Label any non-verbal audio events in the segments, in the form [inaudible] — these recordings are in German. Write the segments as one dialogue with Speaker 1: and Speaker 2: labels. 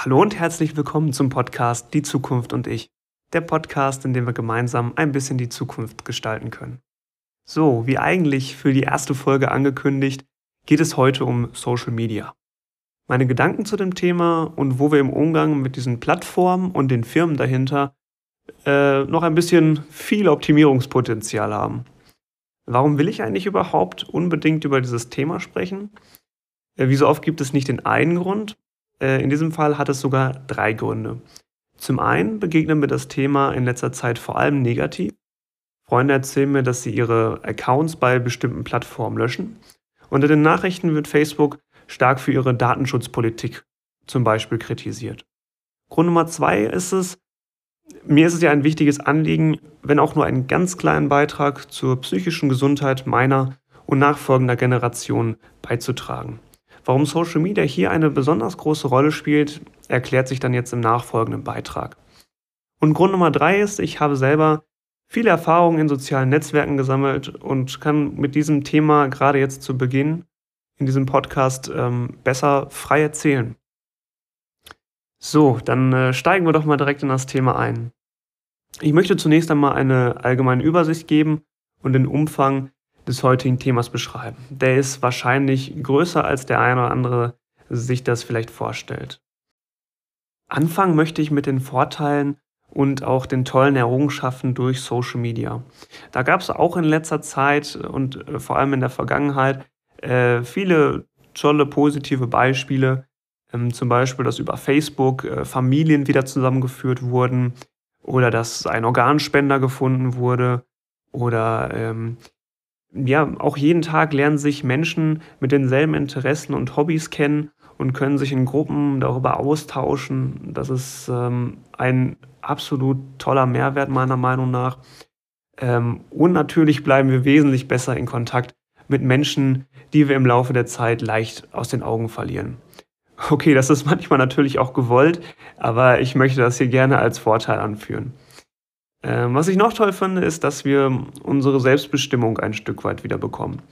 Speaker 1: Hallo und herzlich willkommen zum Podcast Die Zukunft und ich. Der Podcast, in dem wir gemeinsam ein bisschen die Zukunft gestalten können. So, wie eigentlich für die erste Folge angekündigt, geht es heute um Social Media. Meine Gedanken zu dem Thema und wo wir im Umgang mit diesen Plattformen und den Firmen dahinter äh, noch ein bisschen viel Optimierungspotenzial haben. Warum will ich eigentlich überhaupt unbedingt über dieses Thema sprechen? Äh, wie so oft gibt es nicht den einen Grund, in diesem Fall hat es sogar drei Gründe. Zum einen begegnen mir das Thema in letzter Zeit vor allem negativ. Freunde erzählen mir, dass sie ihre Accounts bei bestimmten Plattformen löschen. Unter den Nachrichten wird Facebook stark für ihre Datenschutzpolitik zum Beispiel kritisiert. Grund Nummer zwei ist es, mir ist es ja ein wichtiges Anliegen, wenn auch nur einen ganz kleinen Beitrag zur psychischen Gesundheit meiner und nachfolgender Generation beizutragen. Warum Social Media hier eine besonders große Rolle spielt, erklärt sich dann jetzt im nachfolgenden Beitrag. Und Grund Nummer drei ist, ich habe selber viele Erfahrungen in sozialen Netzwerken gesammelt und kann mit diesem Thema gerade jetzt zu Beginn in diesem Podcast ähm, besser frei erzählen. So, dann äh, steigen wir doch mal direkt in das Thema ein. Ich möchte zunächst einmal eine allgemeine Übersicht geben und den Umfang des heutigen Themas beschreiben. Der ist wahrscheinlich größer, als der eine oder andere sich das vielleicht vorstellt. Anfangen möchte ich mit den Vorteilen und auch den tollen Errungenschaften durch Social Media. Da gab es auch in letzter Zeit und äh, vor allem in der Vergangenheit äh, viele tolle positive Beispiele. Ähm, zum Beispiel, dass über Facebook äh, Familien wieder zusammengeführt wurden oder dass ein Organspender gefunden wurde oder ähm, ja, auch jeden Tag lernen sich Menschen mit denselben Interessen und Hobbys kennen und können sich in Gruppen darüber austauschen. Das ist ähm, ein absolut toller Mehrwert meiner Meinung nach. Ähm, und natürlich bleiben wir wesentlich besser in Kontakt mit Menschen, die wir im Laufe der Zeit leicht aus den Augen verlieren. Okay, das ist [laughs] manchmal natürlich auch gewollt, aber ich möchte das hier gerne als Vorteil anführen. Ähm, was ich noch toll finde, ist, dass wir unsere Selbstbestimmung ein Stück weit wieder bekommen.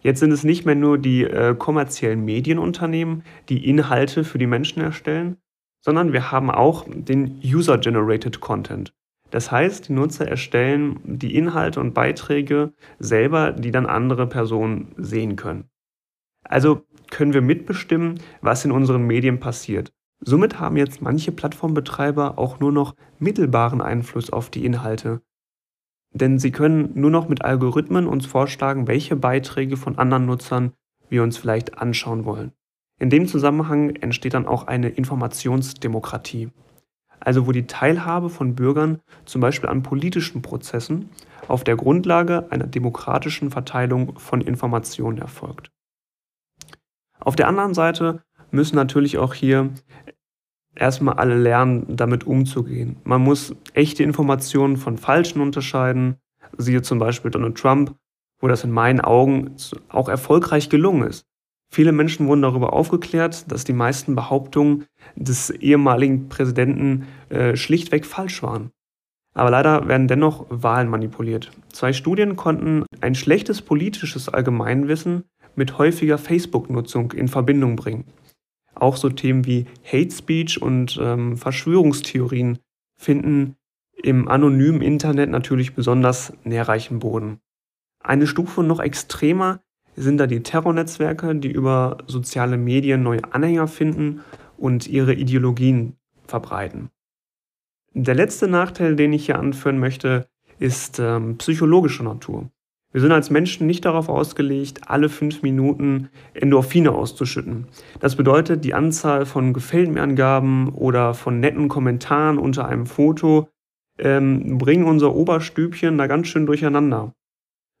Speaker 1: Jetzt sind es nicht mehr nur die äh, kommerziellen Medienunternehmen, die Inhalte für die Menschen erstellen, sondern wir haben auch den User-Generated Content. Das heißt, die Nutzer erstellen die Inhalte und Beiträge selber, die dann andere Personen sehen können. Also können wir mitbestimmen, was in unseren Medien passiert. Somit haben jetzt manche Plattformbetreiber auch nur noch mittelbaren Einfluss auf die Inhalte. Denn sie können nur noch mit Algorithmen uns vorschlagen, welche Beiträge von anderen Nutzern wir uns vielleicht anschauen wollen. In dem Zusammenhang entsteht dann auch eine Informationsdemokratie. Also wo die Teilhabe von Bürgern zum Beispiel an politischen Prozessen auf der Grundlage einer demokratischen Verteilung von Informationen erfolgt. Auf der anderen Seite müssen natürlich auch hier erstmal alle lernen, damit umzugehen. Man muss echte Informationen von falschen unterscheiden. Siehe zum Beispiel Donald Trump, wo das in meinen Augen auch erfolgreich gelungen ist. Viele Menschen wurden darüber aufgeklärt, dass die meisten Behauptungen des ehemaligen Präsidenten äh, schlichtweg falsch waren. Aber leider werden dennoch Wahlen manipuliert. Zwei Studien konnten ein schlechtes politisches Allgemeinwissen mit häufiger Facebook-Nutzung in Verbindung bringen. Auch so Themen wie Hate Speech und ähm, Verschwörungstheorien finden im anonymen Internet natürlich besonders nährreichen Boden. Eine Stufe noch extremer sind da die Terrornetzwerke, die über soziale Medien neue Anhänger finden und ihre Ideologien verbreiten. Der letzte Nachteil, den ich hier anführen möchte, ist ähm, psychologischer Natur. Wir sind als Menschen nicht darauf ausgelegt, alle fünf Minuten Endorphine auszuschütten. Das bedeutet, die Anzahl von Gefällt mir Angaben oder von netten Kommentaren unter einem Foto ähm, bringen unser Oberstübchen da ganz schön durcheinander.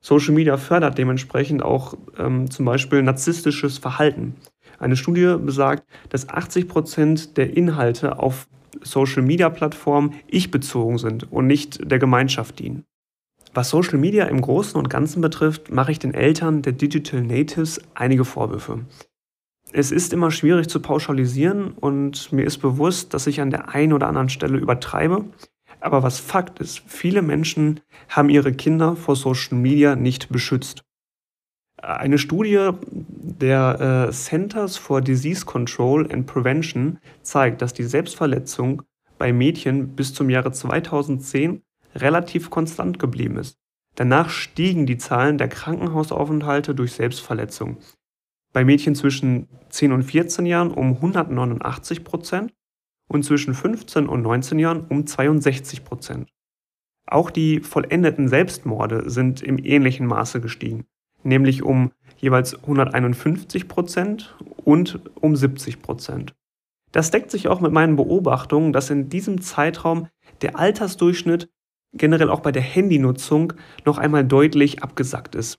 Speaker 1: Social Media fördert dementsprechend auch ähm, zum Beispiel narzisstisches Verhalten. Eine Studie besagt, dass 80 Prozent der Inhalte auf Social Media Plattformen ich-bezogen sind und nicht der Gemeinschaft dienen. Was Social Media im Großen und Ganzen betrifft, mache ich den Eltern der Digital Natives einige Vorwürfe. Es ist immer schwierig zu pauschalisieren und mir ist bewusst, dass ich an der einen oder anderen Stelle übertreibe. Aber was Fakt ist, viele Menschen haben ihre Kinder vor Social Media nicht beschützt. Eine Studie der äh, Centers for Disease Control and Prevention zeigt, dass die Selbstverletzung bei Mädchen bis zum Jahre 2010 relativ konstant geblieben ist. Danach stiegen die Zahlen der Krankenhausaufenthalte durch Selbstverletzung. Bei Mädchen zwischen 10 und 14 Jahren um 189 Prozent und zwischen 15 und 19 Jahren um 62 Prozent. Auch die vollendeten Selbstmorde sind im ähnlichen Maße gestiegen, nämlich um jeweils 151 Prozent und um 70 Prozent. Das deckt sich auch mit meinen Beobachtungen, dass in diesem Zeitraum der Altersdurchschnitt generell auch bei der Handynutzung noch einmal deutlich abgesackt ist.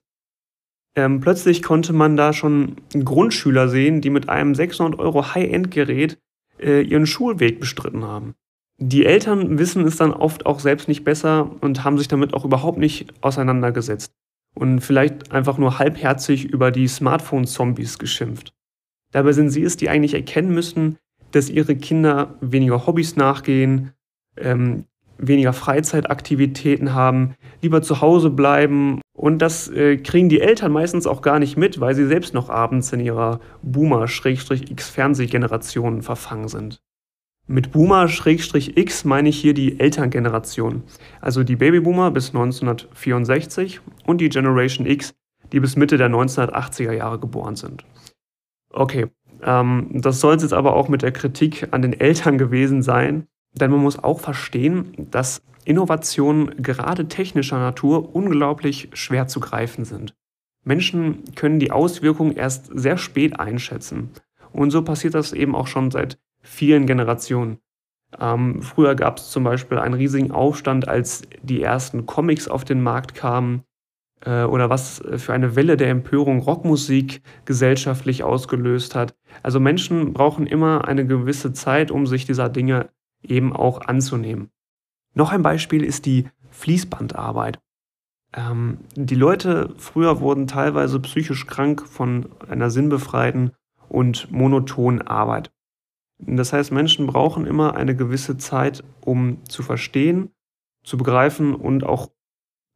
Speaker 1: Ähm, plötzlich konnte man da schon Grundschüler sehen, die mit einem 600 Euro High-End-Gerät äh, ihren Schulweg bestritten haben. Die Eltern wissen es dann oft auch selbst nicht besser und haben sich damit auch überhaupt nicht auseinandergesetzt und vielleicht einfach nur halbherzig über die Smartphone-Zombies geschimpft. Dabei sind sie es, die eigentlich erkennen müssten, dass ihre Kinder weniger Hobbys nachgehen, ähm, weniger Freizeitaktivitäten haben, lieber zu Hause bleiben. Und das äh, kriegen die Eltern meistens auch gar nicht mit, weil sie selbst noch abends in ihrer Boomer-X-Fernsehgeneration verfangen sind. Mit Boomer-X meine ich hier die Elterngeneration, also die Babyboomer bis 1964 und die Generation X, die bis Mitte der 1980er Jahre geboren sind. Okay, ähm, das soll es jetzt aber auch mit der Kritik an den Eltern gewesen sein, denn man muss auch verstehen, dass Innovationen gerade technischer Natur unglaublich schwer zu greifen sind. Menschen können die Auswirkungen erst sehr spät einschätzen. Und so passiert das eben auch schon seit vielen Generationen. Ähm, früher gab es zum Beispiel einen riesigen Aufstand, als die ersten Comics auf den Markt kamen äh, oder was für eine Welle der Empörung Rockmusik gesellschaftlich ausgelöst hat. Also Menschen brauchen immer eine gewisse Zeit, um sich dieser Dinge eben auch anzunehmen. Noch ein Beispiel ist die Fließbandarbeit. Ähm, die Leute früher wurden teilweise psychisch krank von einer sinnbefreiten und monotonen Arbeit. Das heißt, Menschen brauchen immer eine gewisse Zeit, um zu verstehen, zu begreifen und auch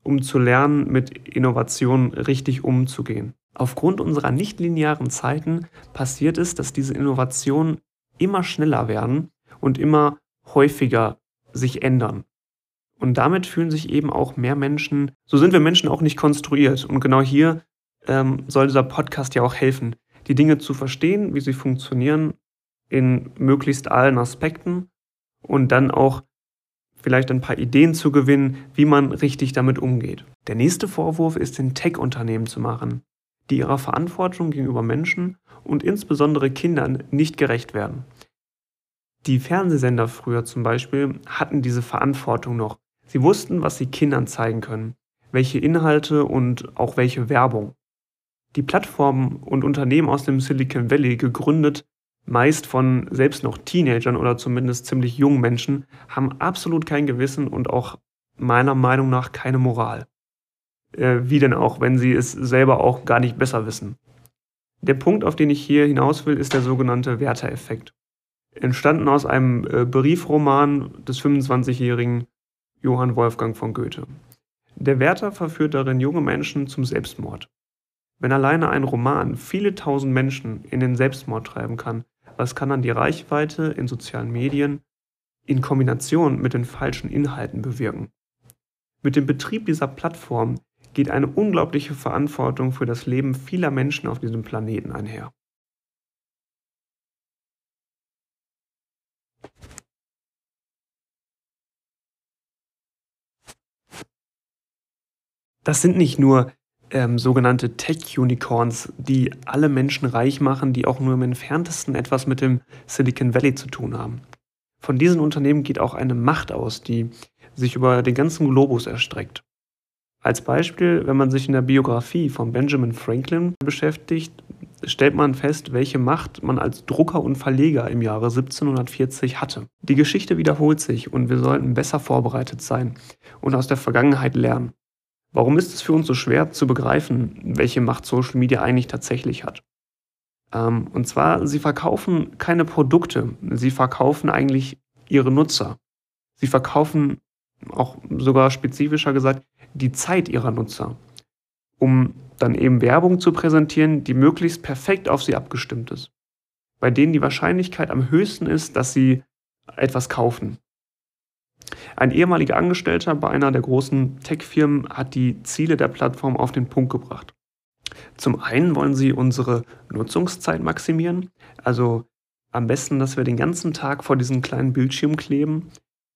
Speaker 1: um zu lernen, mit Innovationen richtig umzugehen. Aufgrund unserer nichtlinearen Zeiten passiert es, dass diese Innovationen immer schneller werden und immer häufiger sich ändern. Und damit fühlen sich eben auch mehr Menschen, so sind wir Menschen auch nicht konstruiert. Und genau hier ähm, soll dieser Podcast ja auch helfen, die Dinge zu verstehen, wie sie funktionieren in möglichst allen Aspekten und dann auch vielleicht ein paar Ideen zu gewinnen, wie man richtig damit umgeht. Der nächste Vorwurf ist den Tech-Unternehmen zu machen, die ihrer Verantwortung gegenüber Menschen und insbesondere Kindern nicht gerecht werden. Die Fernsehsender früher zum Beispiel hatten diese Verantwortung noch. Sie wussten, was sie Kindern zeigen können, welche Inhalte und auch welche Werbung. Die Plattformen und Unternehmen aus dem Silicon Valley, gegründet meist von selbst noch Teenagern oder zumindest ziemlich jungen Menschen, haben absolut kein Gewissen und auch meiner Meinung nach keine Moral. Äh, wie denn auch, wenn sie es selber auch gar nicht besser wissen. Der Punkt, auf den ich hier hinaus will, ist der sogenannte Werther-Effekt entstanden aus einem äh, Briefroman des 25-jährigen Johann Wolfgang von Goethe. Der Werther verführt darin junge Menschen zum Selbstmord. Wenn alleine ein Roman viele tausend Menschen in den Selbstmord treiben kann, was kann dann die Reichweite in sozialen Medien in Kombination mit den falschen Inhalten bewirken? Mit dem Betrieb dieser Plattform geht eine unglaubliche Verantwortung für das Leben vieler Menschen auf diesem Planeten einher. Das sind nicht nur ähm, sogenannte Tech-Unicorns, die alle Menschen reich machen, die auch nur im entferntesten etwas mit dem Silicon Valley zu tun haben. Von diesen Unternehmen geht auch eine Macht aus, die sich über den ganzen Globus erstreckt. Als Beispiel, wenn man sich in der Biografie von Benjamin Franklin beschäftigt, stellt man fest, welche Macht man als Drucker und Verleger im Jahre 1740 hatte. Die Geschichte wiederholt sich und wir sollten besser vorbereitet sein und aus der Vergangenheit lernen. Warum ist es für uns so schwer zu begreifen, welche Macht Social Media eigentlich tatsächlich hat? Ähm, und zwar, sie verkaufen keine Produkte, sie verkaufen eigentlich ihre Nutzer. Sie verkaufen auch sogar spezifischer gesagt die Zeit ihrer Nutzer. Um dann eben Werbung zu präsentieren, die möglichst perfekt auf sie abgestimmt ist. Bei denen die Wahrscheinlichkeit am höchsten ist, dass sie etwas kaufen. Ein ehemaliger Angestellter bei einer der großen Tech-Firmen hat die Ziele der Plattform auf den Punkt gebracht. Zum einen wollen sie unsere Nutzungszeit maximieren, also am besten, dass wir den ganzen Tag vor diesem kleinen Bildschirm kleben.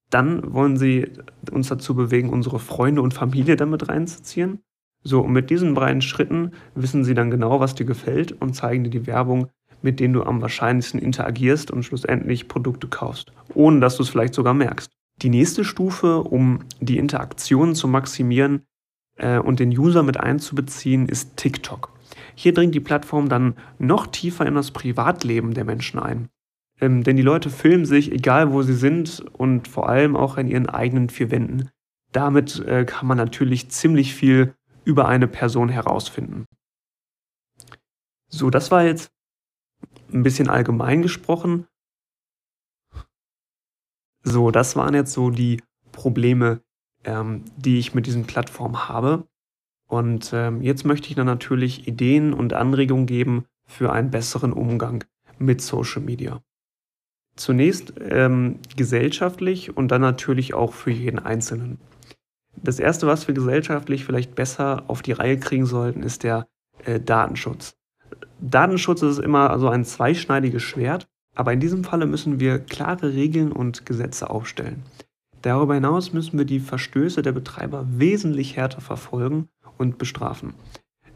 Speaker 1: Dann wollen sie uns dazu bewegen, unsere Freunde und Familie damit reinzuziehen. So, und mit diesen beiden Schritten wissen sie dann genau, was dir gefällt und zeigen dir die Werbung, mit denen du am wahrscheinlichsten interagierst und schlussendlich Produkte kaufst, ohne dass du es vielleicht sogar merkst. Die nächste Stufe, um die Interaktion zu maximieren äh, und den User mit einzubeziehen, ist TikTok. Hier dringt die Plattform dann noch tiefer in das Privatleben der Menschen ein. Ähm, denn die Leute filmen sich, egal wo sie sind und vor allem auch in ihren eigenen vier Wänden. Damit äh, kann man natürlich ziemlich viel über eine Person herausfinden. So, das war jetzt ein bisschen allgemein gesprochen. So, das waren jetzt so die Probleme, ähm, die ich mit diesen Plattformen habe. Und ähm, jetzt möchte ich dann natürlich Ideen und Anregungen geben für einen besseren Umgang mit Social Media. Zunächst ähm, gesellschaftlich und dann natürlich auch für jeden Einzelnen. Das Erste, was wir gesellschaftlich vielleicht besser auf die Reihe kriegen sollten, ist der äh, Datenschutz. Datenschutz ist immer also ein zweischneidiges Schwert, aber in diesem Falle müssen wir klare Regeln und Gesetze aufstellen. Darüber hinaus müssen wir die Verstöße der Betreiber wesentlich härter verfolgen und bestrafen.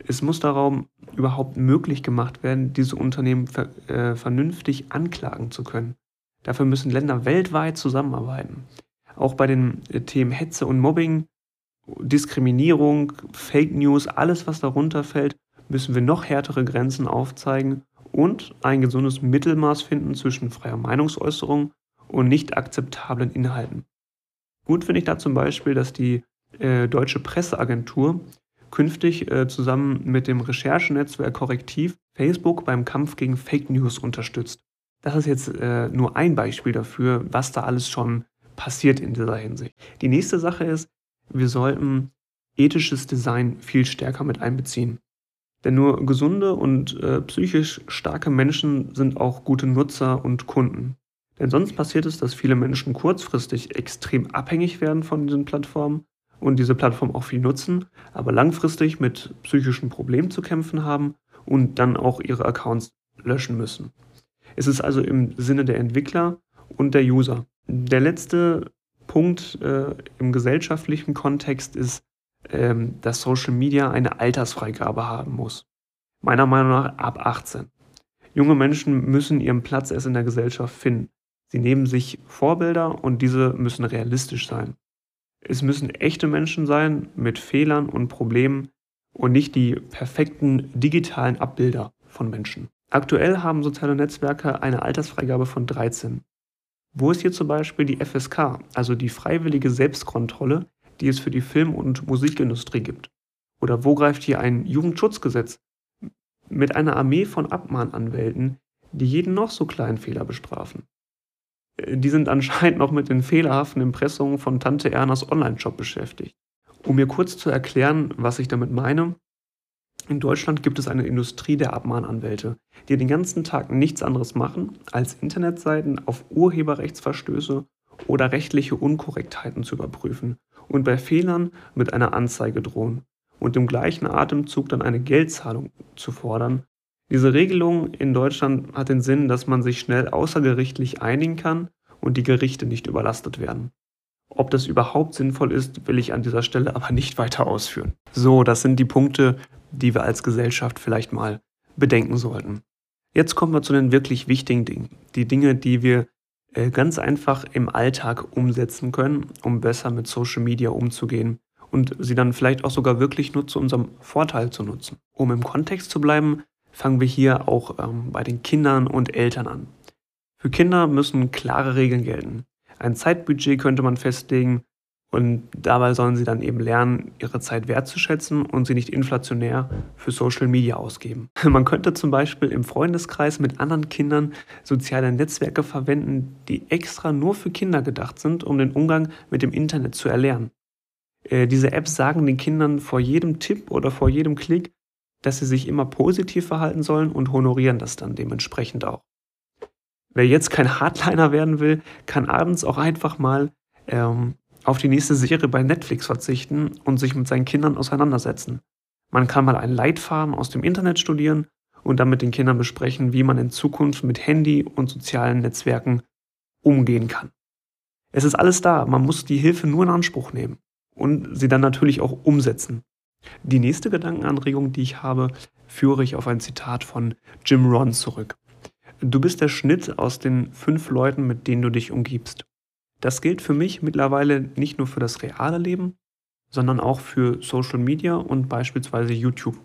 Speaker 1: Es muss darum überhaupt möglich gemacht werden, diese Unternehmen ver äh, vernünftig anklagen zu können. Dafür müssen Länder weltweit zusammenarbeiten. Auch bei den äh, Themen Hetze und Mobbing, Diskriminierung, Fake News, alles, was darunter fällt, müssen wir noch härtere Grenzen aufzeigen und ein gesundes Mittelmaß finden zwischen freier Meinungsäußerung und nicht akzeptablen Inhalten. Gut finde ich da zum Beispiel, dass die äh, Deutsche Presseagentur künftig äh, zusammen mit dem Recherchenetzwerk Korrektiv Facebook beim Kampf gegen Fake News unterstützt. Das ist jetzt äh, nur ein Beispiel dafür, was da alles schon passiert in dieser Hinsicht. Die nächste Sache ist, wir sollten ethisches Design viel stärker mit einbeziehen. Denn nur gesunde und äh, psychisch starke Menschen sind auch gute Nutzer und Kunden. Denn sonst passiert es, dass viele Menschen kurzfristig extrem abhängig werden von diesen Plattformen und diese Plattform auch viel nutzen, aber langfristig mit psychischen Problemen zu kämpfen haben und dann auch ihre Accounts löschen müssen. Es ist also im Sinne der Entwickler und der User. Der letzte Punkt äh, im gesellschaftlichen Kontext ist, ähm, dass Social Media eine Altersfreigabe haben muss. Meiner Meinung nach ab 18. Junge Menschen müssen ihren Platz erst in der Gesellschaft finden. Sie nehmen sich Vorbilder und diese müssen realistisch sein. Es müssen echte Menschen sein mit Fehlern und Problemen und nicht die perfekten digitalen Abbilder von Menschen. Aktuell haben soziale Netzwerke eine Altersfreigabe von 13. Wo ist hier zum Beispiel die FSK, also die freiwillige Selbstkontrolle, die es für die Film- und Musikindustrie gibt? Oder wo greift hier ein Jugendschutzgesetz mit einer Armee von Abmahnanwälten, die jeden noch so kleinen Fehler bestrafen? die sind anscheinend noch mit den fehlerhaften Impressungen von Tante Ernas Online-Shop beschäftigt. Um mir kurz zu erklären, was ich damit meine, in Deutschland gibt es eine Industrie der Abmahnanwälte, die den ganzen Tag nichts anderes machen, als Internetseiten auf Urheberrechtsverstöße oder rechtliche Unkorrektheiten zu überprüfen und bei Fehlern mit einer Anzeige drohen und im gleichen Atemzug dann eine Geldzahlung zu fordern, diese Regelung in Deutschland hat den Sinn, dass man sich schnell außergerichtlich einigen kann und die Gerichte nicht überlastet werden. Ob das überhaupt sinnvoll ist, will ich an dieser Stelle aber nicht weiter ausführen. So, das sind die Punkte, die wir als Gesellschaft vielleicht mal bedenken sollten. Jetzt kommen wir zu den wirklich wichtigen Dingen. Die Dinge, die wir ganz einfach im Alltag umsetzen können, um besser mit Social Media umzugehen und sie dann vielleicht auch sogar wirklich nur zu unserem Vorteil zu nutzen. Um im Kontext zu bleiben, fangen wir hier auch ähm, bei den Kindern und Eltern an. Für Kinder müssen klare Regeln gelten. Ein Zeitbudget könnte man festlegen und dabei sollen sie dann eben lernen, ihre Zeit wertzuschätzen und sie nicht inflationär für Social Media ausgeben. [laughs] Man könnte zum Beispiel im Freundeskreis mit anderen Kindern soziale Netzwerke verwenden, die extra nur für Kinder gedacht sind, um den Umgang mit dem Internet zu erlernen. Äh, diese Apps sagen den Kindern vor jedem Tipp oder vor jedem Klick, dass sie sich immer positiv verhalten sollen und honorieren das dann dementsprechend auch. Wer jetzt kein Hardliner werden will, kann abends auch einfach mal ähm, auf die nächste Serie bei Netflix verzichten und sich mit seinen Kindern auseinandersetzen. Man kann mal einen Leitfaden aus dem Internet studieren und dann mit den Kindern besprechen, wie man in Zukunft mit Handy und sozialen Netzwerken umgehen kann. Es ist alles da, man muss die Hilfe nur in Anspruch nehmen und sie dann natürlich auch umsetzen. Die nächste Gedankenanregung, die ich habe, führe ich auf ein Zitat von Jim Ron zurück. Du bist der Schnitt aus den fünf Leuten, mit denen du dich umgibst. Das gilt für mich mittlerweile nicht nur für das reale Leben, sondern auch für Social Media und beispielsweise YouTube.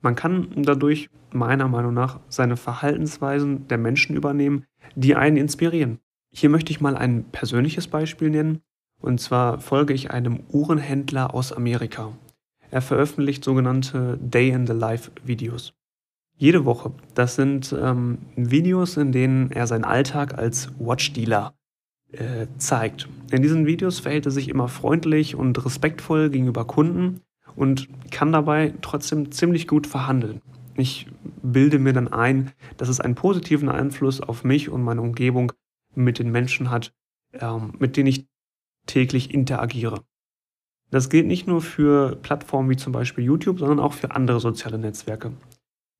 Speaker 1: Man kann dadurch meiner Meinung nach seine Verhaltensweisen der Menschen übernehmen, die einen inspirieren. Hier möchte ich mal ein persönliches Beispiel nennen. Und zwar folge ich einem Uhrenhändler aus Amerika. Er veröffentlicht sogenannte Day in the Life Videos. Jede Woche. Das sind ähm, Videos, in denen er seinen Alltag als Watchdealer äh, zeigt. In diesen Videos verhält er sich immer freundlich und respektvoll gegenüber Kunden und kann dabei trotzdem ziemlich gut verhandeln. Ich bilde mir dann ein, dass es einen positiven Einfluss auf mich und meine Umgebung mit den Menschen hat, ähm, mit denen ich täglich interagiere. Das gilt nicht nur für Plattformen wie zum Beispiel YouTube, sondern auch für andere soziale Netzwerke.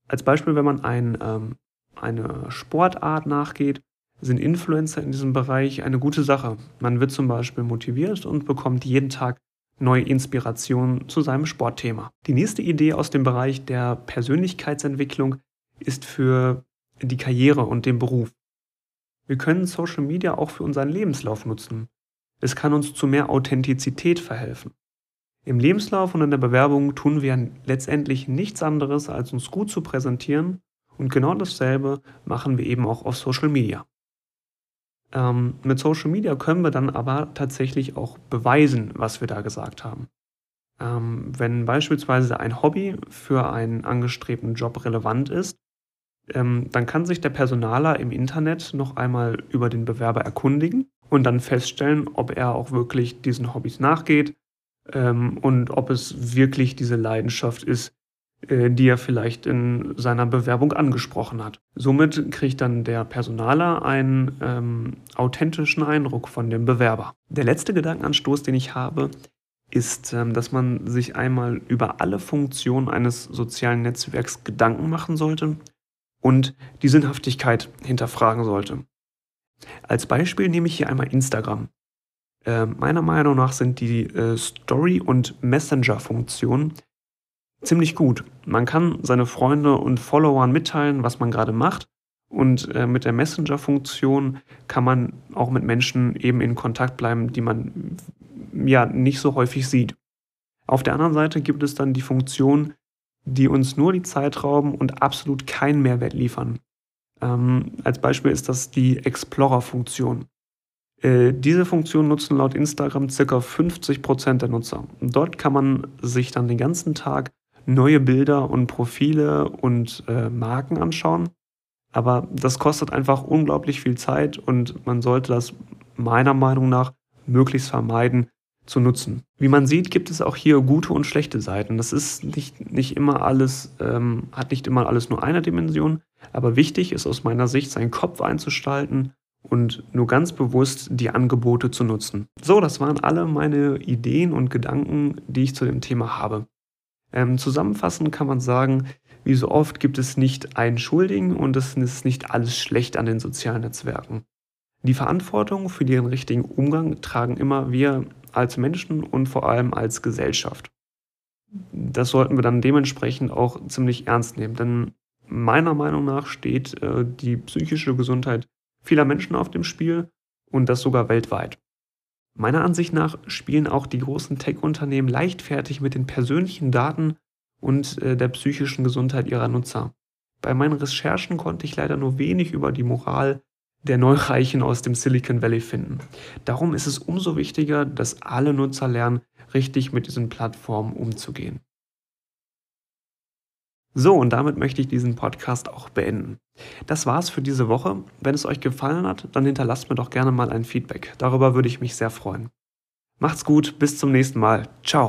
Speaker 1: Als Beispiel, wenn man ein, ähm, eine Sportart nachgeht, sind Influencer in diesem Bereich eine gute Sache. Man wird zum Beispiel motiviert und bekommt jeden Tag neue Inspirationen zu seinem Sportthema. Die nächste Idee aus dem Bereich der Persönlichkeitsentwicklung ist für die Karriere und den Beruf. Wir können Social Media auch für unseren Lebenslauf nutzen. Es kann uns zu mehr Authentizität verhelfen. Im Lebenslauf und in der Bewerbung tun wir letztendlich nichts anderes, als uns gut zu präsentieren und genau dasselbe machen wir eben auch auf Social Media. Ähm, mit Social Media können wir dann aber tatsächlich auch beweisen, was wir da gesagt haben. Ähm, wenn beispielsweise ein Hobby für einen angestrebten Job relevant ist, ähm, dann kann sich der Personaler im Internet noch einmal über den Bewerber erkundigen und dann feststellen, ob er auch wirklich diesen Hobbys nachgeht, ähm, und ob es wirklich diese Leidenschaft ist, die er vielleicht in seiner Bewerbung angesprochen hat. Somit kriegt dann der Personaler einen ähm, authentischen Eindruck von dem Bewerber. Der letzte Gedankenanstoß, den ich habe, ist, ähm, dass man sich einmal über alle Funktionen eines sozialen Netzwerks Gedanken machen sollte und die Sinnhaftigkeit hinterfragen sollte. Als Beispiel nehme ich hier einmal Instagram. Äh, meiner Meinung nach sind die äh, Story- und Messenger-Funktionen ziemlich gut. Man kann seine Freunde und Followern mitteilen, was man gerade macht. Und äh, mit der Messenger-Funktion kann man auch mit Menschen eben in Kontakt bleiben, die man ja nicht so häufig sieht. Auf der anderen Seite gibt es dann die Funktionen, die uns nur die Zeit rauben und absolut keinen Mehrwert liefern. Ähm, als Beispiel ist das die Explorer-Funktion. Äh, diese Funktion nutzen laut Instagram ca. 50% der Nutzer. Dort kann man sich dann den ganzen Tag neue Bilder und Profile und äh, Marken anschauen. Aber das kostet einfach unglaublich viel Zeit und man sollte das meiner Meinung nach möglichst vermeiden zu nutzen. Wie man sieht, gibt es auch hier gute und schlechte Seiten. Das ist nicht, nicht immer alles, ähm, hat nicht immer alles nur eine Dimension, aber wichtig ist aus meiner Sicht, seinen Kopf einzustalten und nur ganz bewusst die Angebote zu nutzen. So, das waren alle meine Ideen und Gedanken, die ich zu dem Thema habe. Ähm, zusammenfassend kann man sagen, wie so oft gibt es nicht einen Schuldigen und es ist nicht alles schlecht an den sozialen Netzwerken. Die Verantwortung für den richtigen Umgang tragen immer wir als Menschen und vor allem als Gesellschaft. Das sollten wir dann dementsprechend auch ziemlich ernst nehmen, denn meiner Meinung nach steht äh, die psychische Gesundheit vieler Menschen auf dem Spiel und das sogar weltweit. Meiner Ansicht nach spielen auch die großen Tech-Unternehmen leichtfertig mit den persönlichen Daten und äh, der psychischen Gesundheit ihrer Nutzer. Bei meinen Recherchen konnte ich leider nur wenig über die Moral der Neureichen aus dem Silicon Valley finden. Darum ist es umso wichtiger, dass alle Nutzer lernen, richtig mit diesen Plattformen umzugehen. So, und damit möchte ich diesen Podcast auch beenden. Das war's für diese Woche. Wenn es euch gefallen hat, dann hinterlasst mir doch gerne mal ein Feedback. Darüber würde ich mich sehr freuen. Macht's gut, bis zum nächsten Mal. Ciao.